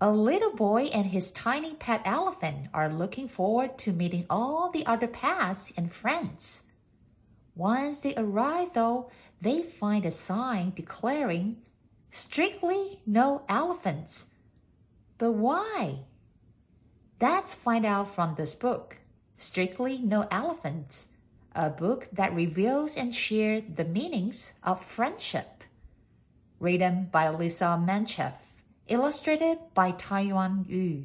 A little boy and his tiny pet elephant are looking forward to meeting all the other pets and friends. Once they arrive, though, they find a sign declaring, Strictly no elephants. But why? Let's find out from this book, Strictly No Elephants, a book that reveals and shares the meanings of friendship. Written by Lisa Mantchev illustrated by Taiwan Yu.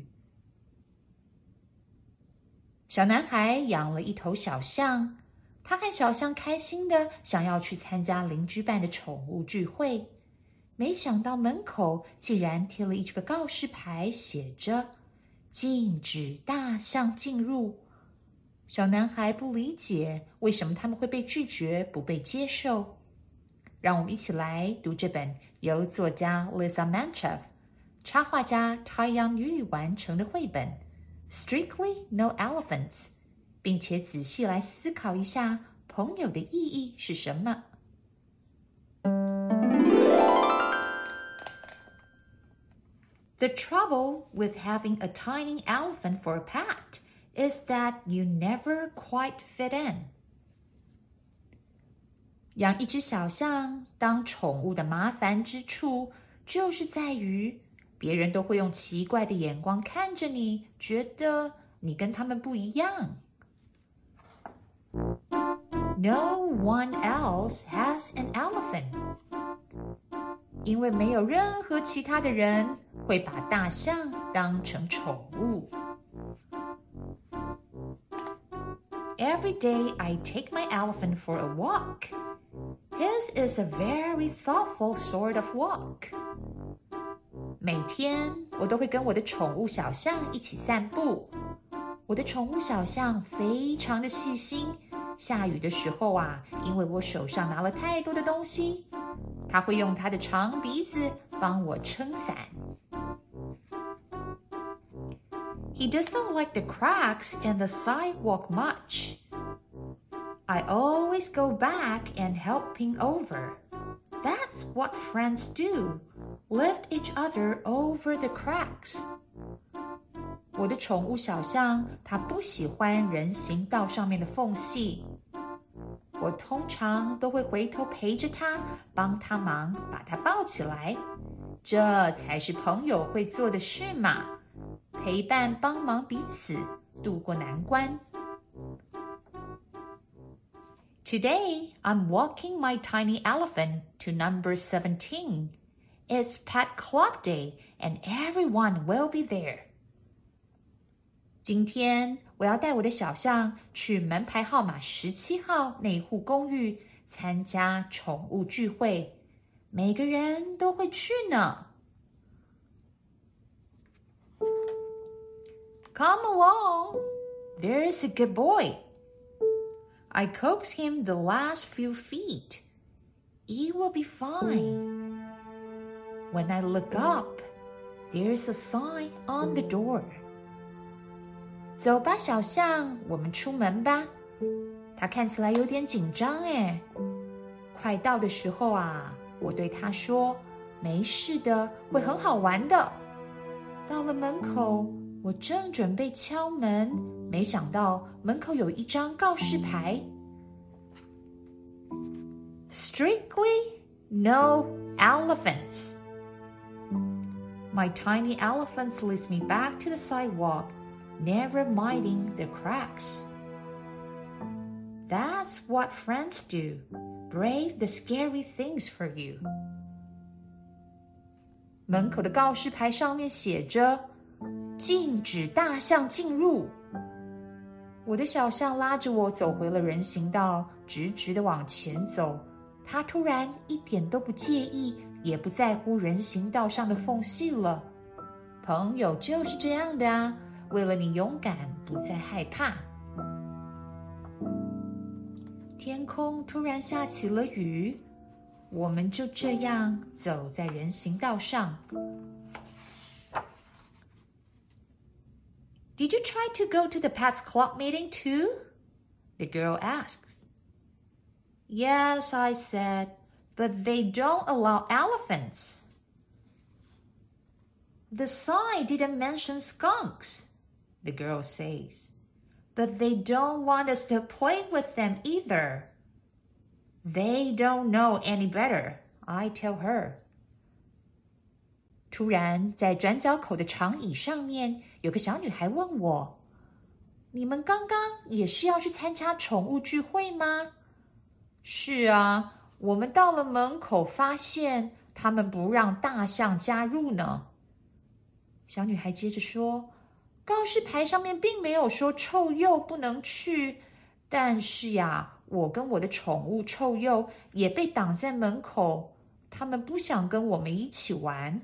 小男孩养了一头小象，他和小象开心的想要去参加邻居办的宠物聚会，没想到门口竟然贴了一个告示牌，写着“禁止大象进入”。小男孩不理解为什么他们会被拒绝、不被接受。让我们一起来读这本由作家 Lisa Manchef 插画家 Tai Yang Yu 完成的绘本《Strictly No Elephants》，并且仔细来思考一下朋友的意义是什么。The trouble with having a tiny elephant for a pet is that you never quite fit in. 养一只小象当宠物的麻烦之处，就是在于别人都会用奇怪的眼光看着你，觉得你跟他们不一样。No one else has an elephant，因为没有任何其他的人会把大象当成宠物。Every day I take my elephant for a walk. His is a very thoughtful sort of walk. 每天我都会跟我的宠物小象一起散步。我的宠物小象非常的细心。下雨的时候啊，因为我手上拿了太多的东西，它会用它的长鼻子帮我撑伞。He doesn't like the cracks in the sidewalk much. I always go back and help him over. That's what friends do. Lift each other over the cracks. 我的宠物小象，它不喜欢人行道上面的缝隙。我通常都会回头陪着它，帮它忙，把它抱起来。这才是朋友会做的事嘛，陪伴、帮忙彼此度过难关。Today, I'm walking my tiny elephant to number 17. It's Pet Club Day and everyone will be there. 今天我要带我的小象去门牌号码十七号那户公寓参加宠物聚会，每个人都会去呢。Come along, there's a good boy. I coax him the last few feet. He will be fine. When I look up, there's a sign on the door. 走吧，小象，我们出门吧。他看起来有点紧张哎。快到的时候啊，我对他说：“没事的，会很好玩的。”到了门口，我正准备敲门。没想到门口有一张告示牌：“Strictly no elephants.” My tiny elephants leads me back to the sidewalk, never minding the cracks. That's what friends do. Brave the scary things for you. 门口的告示牌上面写着：“禁止大象进入。”我的小象拉着我走回了人行道，直直的往前走。它突然一点都不介意， 也不在乎人行道上的缝隙了。 朋友就是这样的啊，为了你勇敢，不再害怕。天空突然下起了雨，我们就这样走在人行道上。Did you try to go to the Pets Club meeting too? The girl asks. Yes, I said, but they don't allow elephants. The sign didn't mention skunks, the girl says. But they don't want us to play with them either. They don't know any better, I tell her. 突然，在转角口的长椅上面，有个小女孩问我：“你们刚刚也是要去参加宠物聚会吗？”“是啊， 我们到了门口，发现他们不让大象加入呢。”小女孩接着说：“告示牌上面并没有说臭鼬不能去，但是呀，我跟我的宠物臭鼬也被挡在门口，他们不想跟我们一起玩。”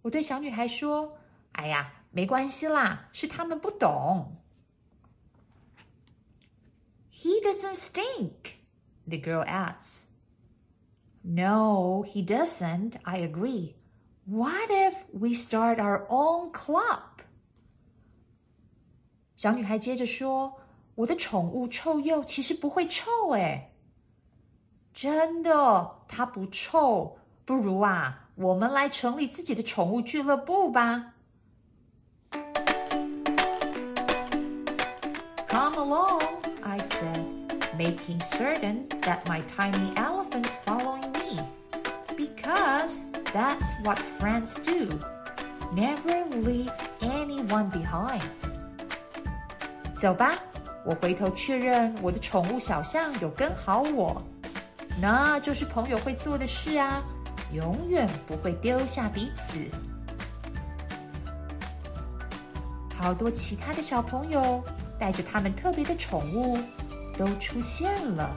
我对小女孩说：“哎呀，没关系啦，是他们不懂。” He doesn't stink, the girl adds. No, he doesn't. I agree. What if we start our own club? 小女孩接着说：“我的宠物臭鼬其实不会臭诶。”真的，它不臭。不如啊。我们来成立自己的宠物俱乐部吧。Come along, I said, making certain that my tiny elephants following me, because that's what friends do. Never leave anyone behind. 走吧，我回头确认我的宠物小象有跟好我，那就是朋友会做的事啊。永远不会丢下彼此。好多其他的小朋友带着他们特别的宠物 都出现了。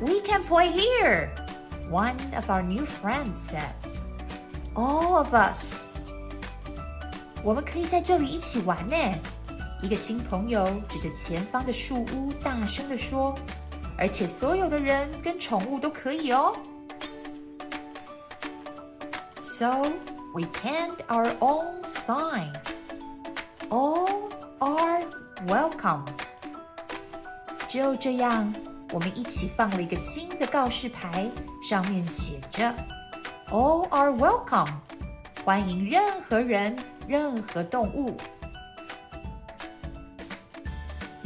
We can play here, one of our new friends says. All of us. 我们可以在这里一起玩呢。一个新朋友指着前方的树屋，大声的说。而且所有的人跟宠物都可以哦。So we penned our own sign. welcome. 就这样，我们一起放了一个新的告示牌，上面写着 “All are welcome”，欢迎任何人、任何动物。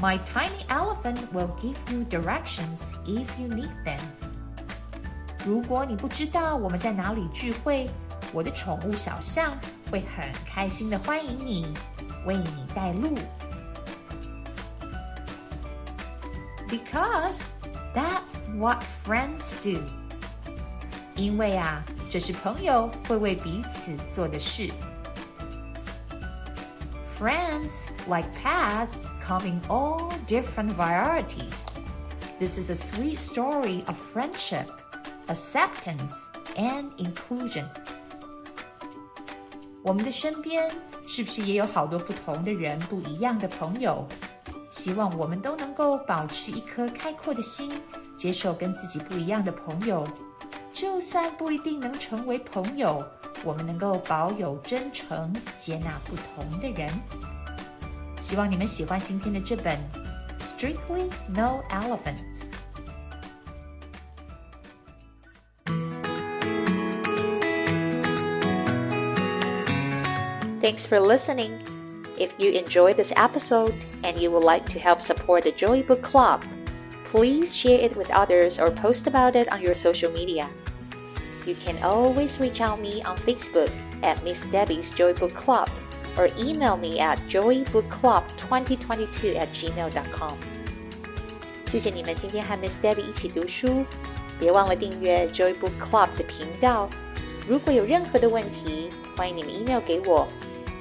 My tiny elephant will give you directions if you need them. 如果你不知道我们在哪里聚会，我的宠物小象会很开心的欢迎你，为你带路。 Because that's what friends do. 因为啊，这是朋友会为彼此做的事。Friends like paths come in all different varieties. This is a sweet story of friendship, acceptance, and inclusion. 我们的身边是不是也有好多不同的人、不一样的朋友？ 希望我们都能够保持一颗开阔的心，接受跟自己不一样的朋友。就算不一定能成为朋友，我们能够保有真诚，接纳不同的人。希望你们喜欢今天的这本《Strictly No Elephants》。Thanks for listening. If you enjoyed this episode and you would like to help support the Joy Book Club, please share it with others or post about it on your social media. You can always reach out me on Facebook at Miss Debbie's Joy Book Club or email me at joybookclub2022 at gmail.com。谢谢你们今天和 Miss Debbie 一起读书，别忘了订阅 Joy Book Club 的频道。如果有任何的问题，欢迎你们 email 给我，